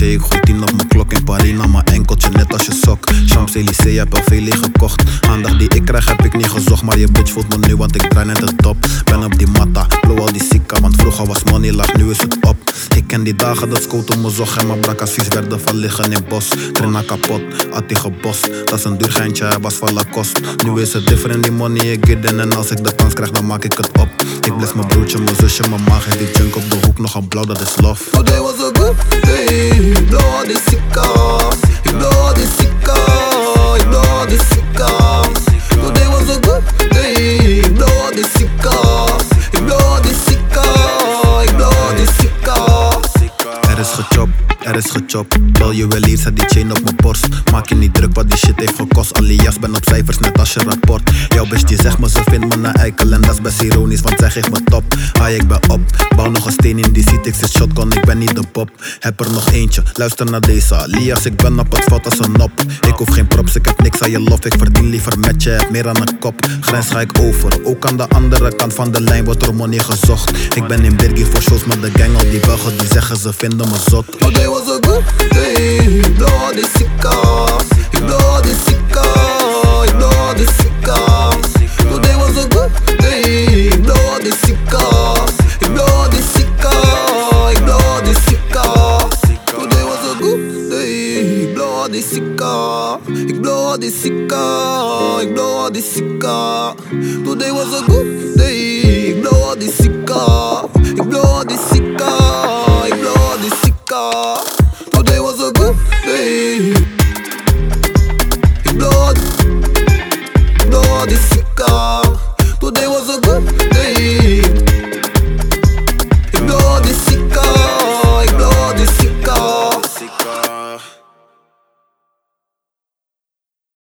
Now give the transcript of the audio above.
Ik gooi tien op mijn klok in Paris naar mijn enkeltje, net als je sok. Champs-Élysées, heb al veel gekocht. Aandacht die ik krijg, heb ik niet gezocht. Maar je bitch voelt me nu, want ik draai net de top. Ben op die matta, blow al die sika, want vroeger was money laag, nu is het op. Ik ken die dagen dat scoot me zog en mijn brakkas vies werden van liggen in bos. Trina kapot, had die gebos. Dat is een duur geintje, hij was van Lacoste. Nu is het different, die money ik in. En als ik de kans krijg, dan maak ik het op. Ik bless mijn broertje, mijn zusje, mijn maag en die junk op de hoek. Nog een blauw, dat is love. Er is gechopt. Bel je wel hier, zet die chain op mijn borst. Maak je niet druk, wat die shit heeft gekost. Alias ben op cijfers, net als je rapport. Jouw bitch die zegt me, ze vindt me een eikel. En dat best ironisch, want zij geeft me top. Ah, ik ben op. Bouw nog een steen in die seat, ik zit shotgun, ik ben niet de pop. Heb er nog eentje, luister naar deze. Alias, ik ben op het veld als een nop. Ik hoef geen props, ik heb niks aan je lof. Ik verdien liever met je, heb meer aan een kop. Grens ga ik over, ook aan de andere kant van de lijn wordt er money gezocht. Ik ben in Birgie voor shows met de gang, al die Belgen die zeggen ze vinden me zot. Was a good Ik blow all this sika, ik blow all this sika. Today was a good day, ik blow all this sika. Ik blow all this sika, ik blow all this sika. Today was a good day. Ik blow all this sika.